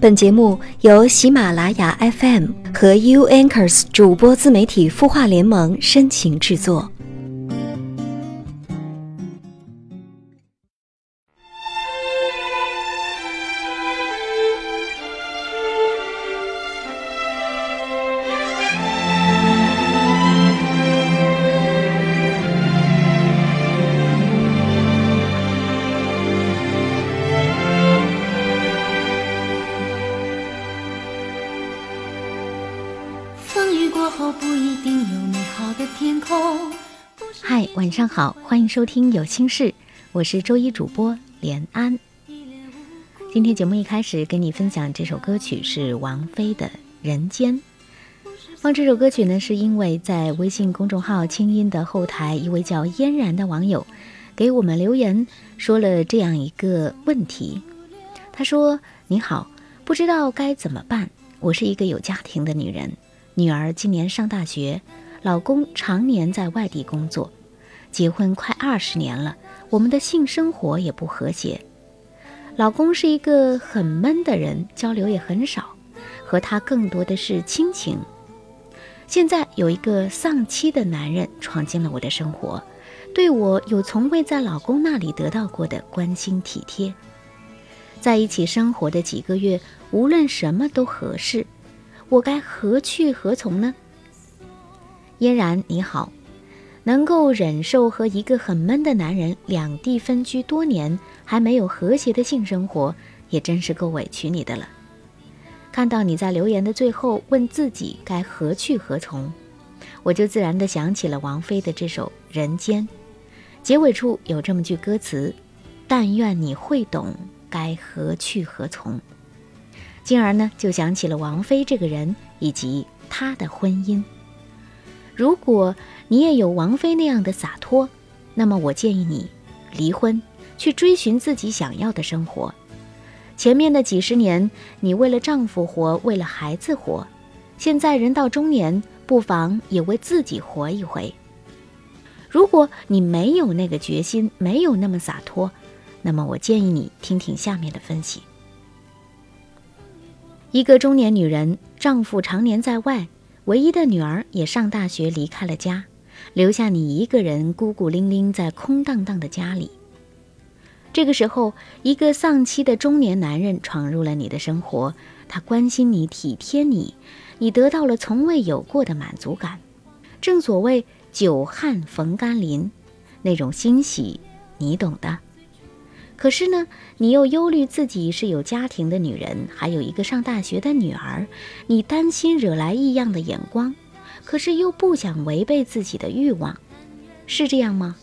本节目由喜马拉雅 FM 和 U Anchors 主播自媒体孵化联盟深情制作。不一定有美好的天空嗨，晚上好，欢迎收听有心事，我是周一主播连安。今天节目一开始跟你分享这首歌曲是王菲的《人间》。放这首歌曲呢，是因为在微信公众号“清音”的后台，一位叫嫣然的网友给我们留言，说了这样一个问题。他说：“你好，不知道该怎么办。我是一个有家庭的女人，女儿今年上大学，老公常年在外地工作。”结婚快二十年了，我们的性生活也不和谐。老公是一个很闷的人，交流也很少，和他更多的是亲情。现在有一个丧妻的男人闯进了我的生活，对我有从未在老公那里得到过的关心体贴。在一起生活的几个月，无论什么都合适，我该何去何从呢？嫣然，你好。能够忍受和一个很闷的男人两地分居多年，还没有和谐的性生活，也真是够委屈你的了。看到你在留言的最后问自己该何去何从，我就自然的想起了王菲的这首《人间》，结尾处有这么句歌词：“但愿你会懂该何去何从。”进而呢，就想起了王菲这个人以及她的婚姻。如果你也有王菲那样的洒脱，那么我建议你离婚，去追寻自己想要的生活。前面的几十年，你为了丈夫活，为了孩子活，现在人到中年，不妨也为自己活一回。如果你没有那个决心，没有那么洒脱，那么我建议你听听下面的分析：一个中年女人，丈夫常年在外。唯一的女儿也上大学离开了家，留下你一个人孤孤零零在空荡荡的家里。这个时候，一个丧妻的中年男人闯入了你的生活，他关心你、体贴你，你得到了从未有过的满足感。正所谓久旱逢甘霖，那种欣喜，你懂的。可是呢，你又忧虑自己是有家庭的女人，还有一个上大学的女儿，你担心惹来异样的眼光，可是又不想违背自己的欲望，是这样吗？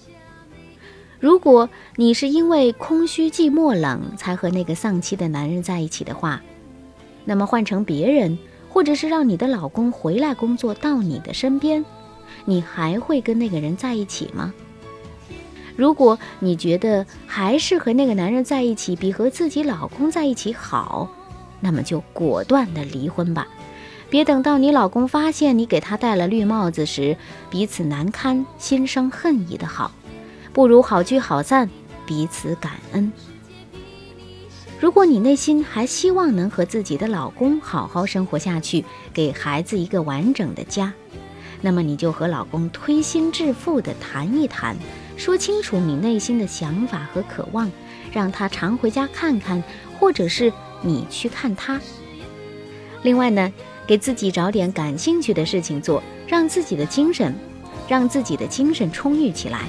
如果你是因为空虚、寂寞、冷才和那个丧妻的男人在一起的话，那么换成别人，或者是让你的老公回来工作到你的身边，你还会跟那个人在一起吗？如果你觉得还是和那个男人在一起比和自己老公在一起好，那么就果断的离婚吧，别等到你老公发现你给他戴了绿帽子时，彼此难堪，心生恨意的好，不如好聚好散，彼此感恩。如果你内心还希望能和自己的老公好好生活下去，给孩子一个完整的家，那么你就和老公推心置腹的谈一谈。说清楚你内心的想法和渴望，让他常回家看看，或者是你去看他。另外呢，给自己找点感兴趣的事情做，让自己的精神，让自己的精神充裕起来，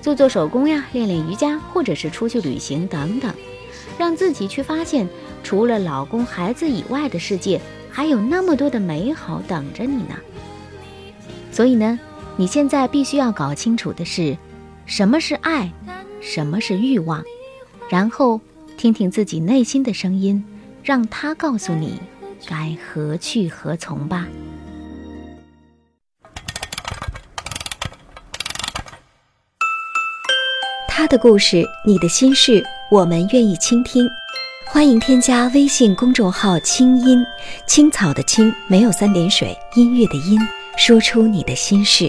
做做手工呀，练练瑜伽，或者是出去旅行等等，让自己去发现，除了老公、孩子以外的世界，还有那么多的美好等着你呢。所以呢，你现在必须要搞清楚的是。什么是爱？什么是欲望？然后听听自己内心的声音，让他告诉你该何去何从吧。他的故事，你的心事，我们愿意倾听。欢迎添加微信公众号“清音青草”的青没有三点水，音乐的音，说出你的心事。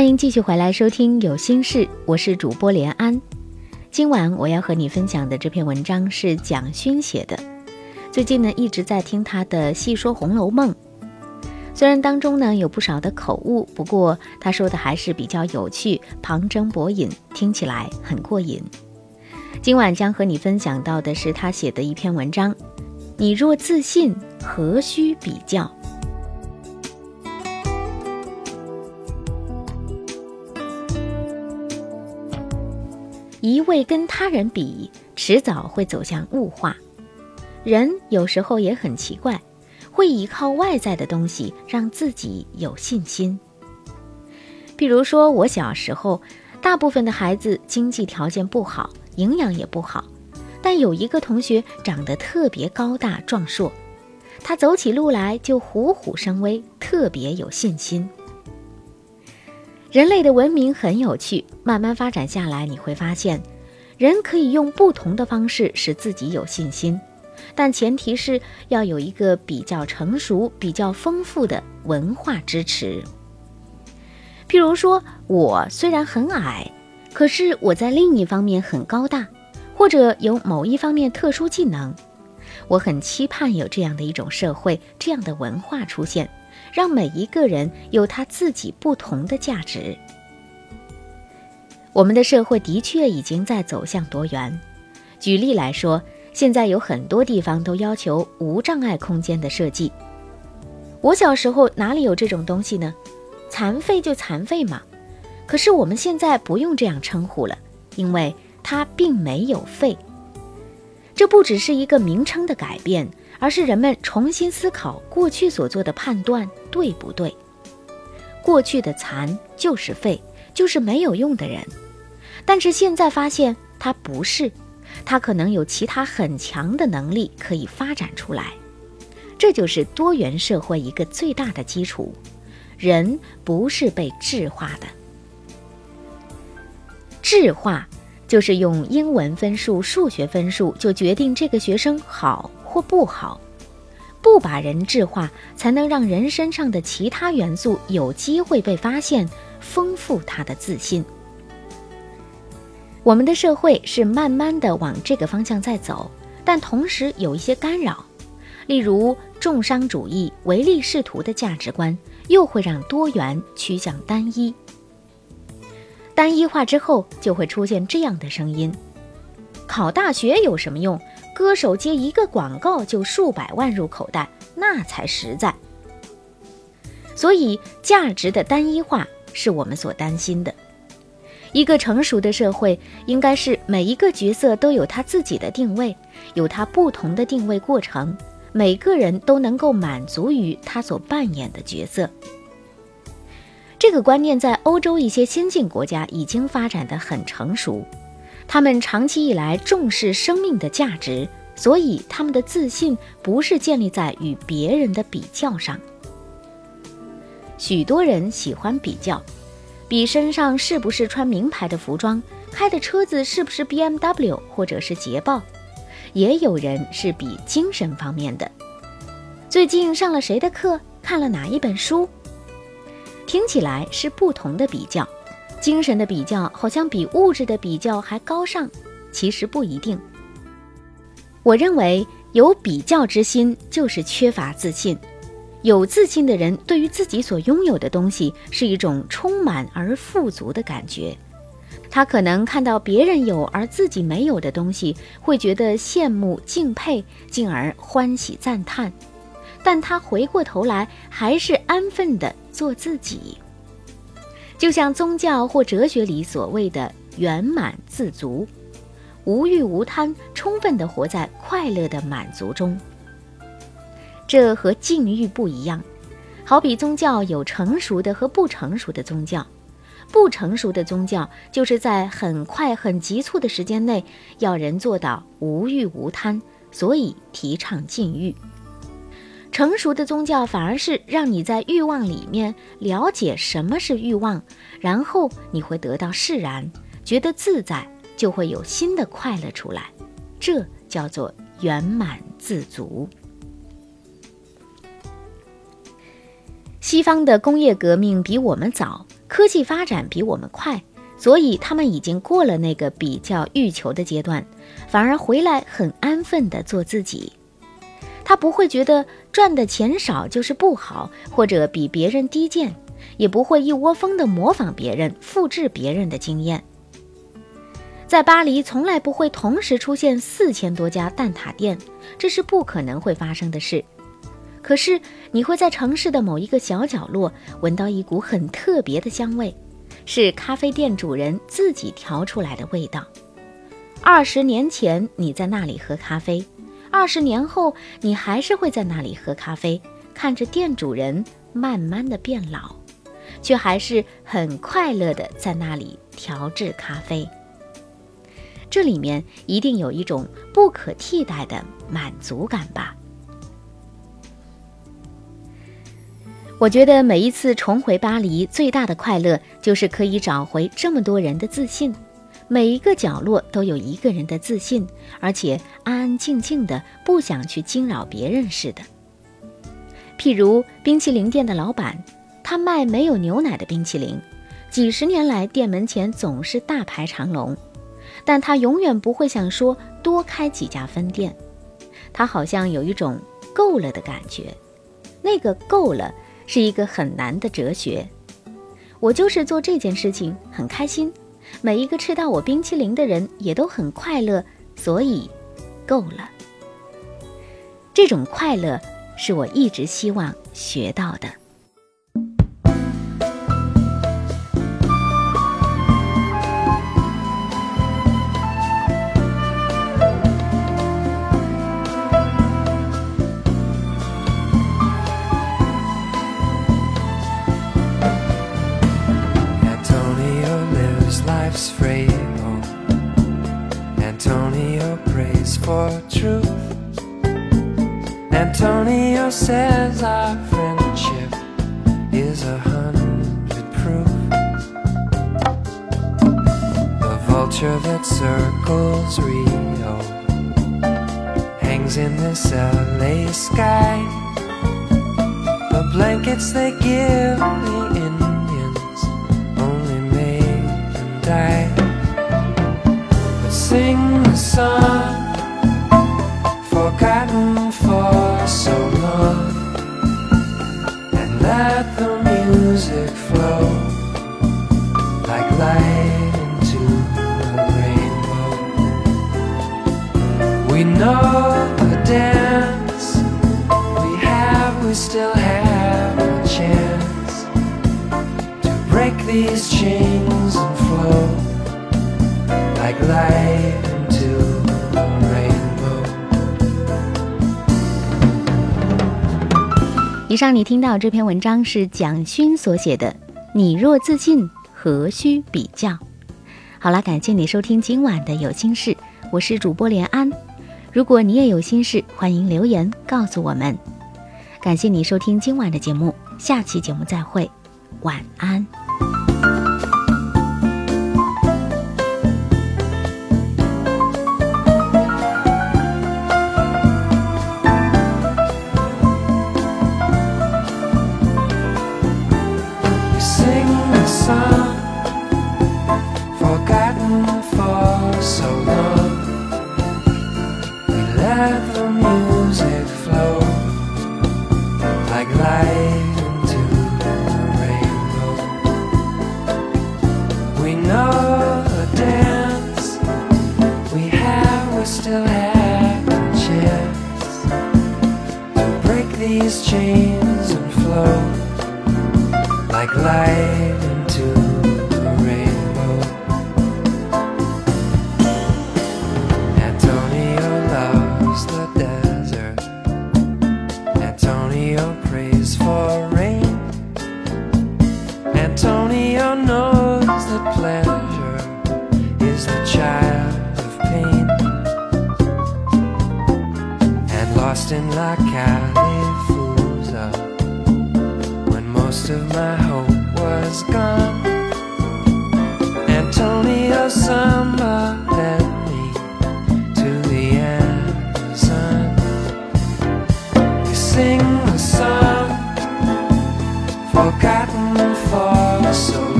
欢迎继续回来收听《有心事》，我是主播连安。今晚我要和你分享的这篇文章是蒋勋写的。最近呢，一直在听他的细说《红楼梦》，虽然当中呢有不少的口误，不过他说的还是比较有趣，旁征博引，听起来很过瘾。今晚将和你分享到的是他写的一篇文章：你若自信，何须比较？一味跟他人比，迟早会走向物化。人有时候也很奇怪，会依靠外在的东西让自己有信心。比如说，我小时候，大部分的孩子经济条件不好，营养也不好，但有一个同学长得特别高大壮硕，他走起路来就虎虎生威，特别有信心。人类的文明很有趣，慢慢发展下来，你会发现，人可以用不同的方式使自己有信心，但前提是要有一个比较成熟、比较丰富的文化支持。譬如说，我虽然很矮，可是我在另一方面很高大，或者有某一方面特殊技能，我很期盼有这样的一种社会、这样的文化出现。让每一个人有他自己不同的价值。我们的社会的确已经在走向多元。举例来说，现在有很多地方都要求无障碍空间的设计。我小时候哪里有这种东西呢？残废就残废嘛。可是我们现在不用这样称呼了，因为它并没有废。这不只是一个名称的改变。而是人们重新思考过去所做的判断对不对？过去的残就是废，就是没有用的人。但是现在发现他不是，他可能有其他很强的能力可以发展出来。这就是多元社会一个最大的基础：人不是被质化的。质化就是用英文分数、数学分数就决定这个学生好。或不好，不把人质化，才能让人身上的其他元素有机会被发现，丰富他的自信。我们的社会是慢慢的往这个方向在走，但同时有一些干扰，例如重商主义、唯利是图的价值观，又会让多元趋向单一。单一化之后，就会出现这样的声音：考大学有什么用？歌手接一个广告就数百万入口袋，那才实在。所以，价值的单一化是我们所担心的。一个成熟的社会，应该是每一个角色都有他自己的定位，有他不同的定位过程，每个人都能够满足于他所扮演的角色。这个观念在欧洲一些先进国家已经发展的很成熟。他们长期以来重视生命的价值，所以他们的自信不是建立在与别人的比较上。许多人喜欢比较，比身上是不是穿名牌的服装，开的车子是不是 BMW 或者是捷豹。也有人是比精神方面的，最近上了谁的课，看了哪一本书。听起来是不同的比较。精神的比较好像比物质的比较还高尚，其实不一定。我认为有比较之心就是缺乏自信，有自信的人对于自己所拥有的东西是一种充满而富足的感觉。他可能看到别人有而自己没有的东西，会觉得羡慕、敬佩，进而欢喜赞叹。但他回过头来，还是安分地做自己。就像宗教或哲学里所谓的圆满自足，无欲无贪，充分地活在快乐的满足中。这和禁欲不一样，好比宗教有成熟的和不成熟的宗教，不成熟的宗教就是在很快很急促的时间内要人做到无欲无贪，所以提倡禁欲。成熟的宗教反而是让你在欲望里面了解什么是欲望，然后你会得到释然，觉得自在，就会有新的快乐出来，这叫做圆满自足。西方的工业革命比我们早，科技发展比我们快，所以他们已经过了那个比较欲求的阶段，反而回来很安分的做自己。他不会觉得赚的钱少就是不好，或者比别人低贱，也不会一窝蜂的模仿别人、复制别人的经验。在巴黎，从来不会同时出现四千多家蛋挞店，这是不可能会发生的事。可是，你会在城市的某一个小角落闻到一股很特别的香味，是咖啡店主人自己调出来的味道。二十年前你在那里喝咖啡，二十年后你还是会在那里喝咖啡，看着店主人慢慢的变老，却还是很快乐的在那里调制咖啡。这里面一定有一种不可替代的满足感吧。我觉得每一次重回巴黎，最大的快乐就是可以找回这么多人的自信。每一个角落都有一个人的自信，而且安安静静的，不想去惊扰别人似的。譬如冰淇淋店的老板，他卖没有牛奶的冰淇淋，几十年来店门前总是大排长龙，但他永远不会想说多开几家分店。他好像有一种够了的感觉，那个够了。是一个很难的哲学。我就是做这件事情很开心，每一个吃到我冰淇淋的人也都很快乐，所以够了。这种快乐是我一直希望学到的。Antonio prays for truth. Antonio says our friendship is a hundred proof. The vulture that circles Rio hangs in this LA sky. The blankets they give the the forgotten for so long and let the music flow like light into the rainbow. We know 以上你听到这篇文章是蒋勋所写的。你若自信，何须比较？好了，感谢你收听今晚的有心事，我是主播连安。如果你也有心事，欢迎留言告诉我们。感谢你收听今晚的节目，下期节目再会，晚安。sing the song. sun, forgotten for so long.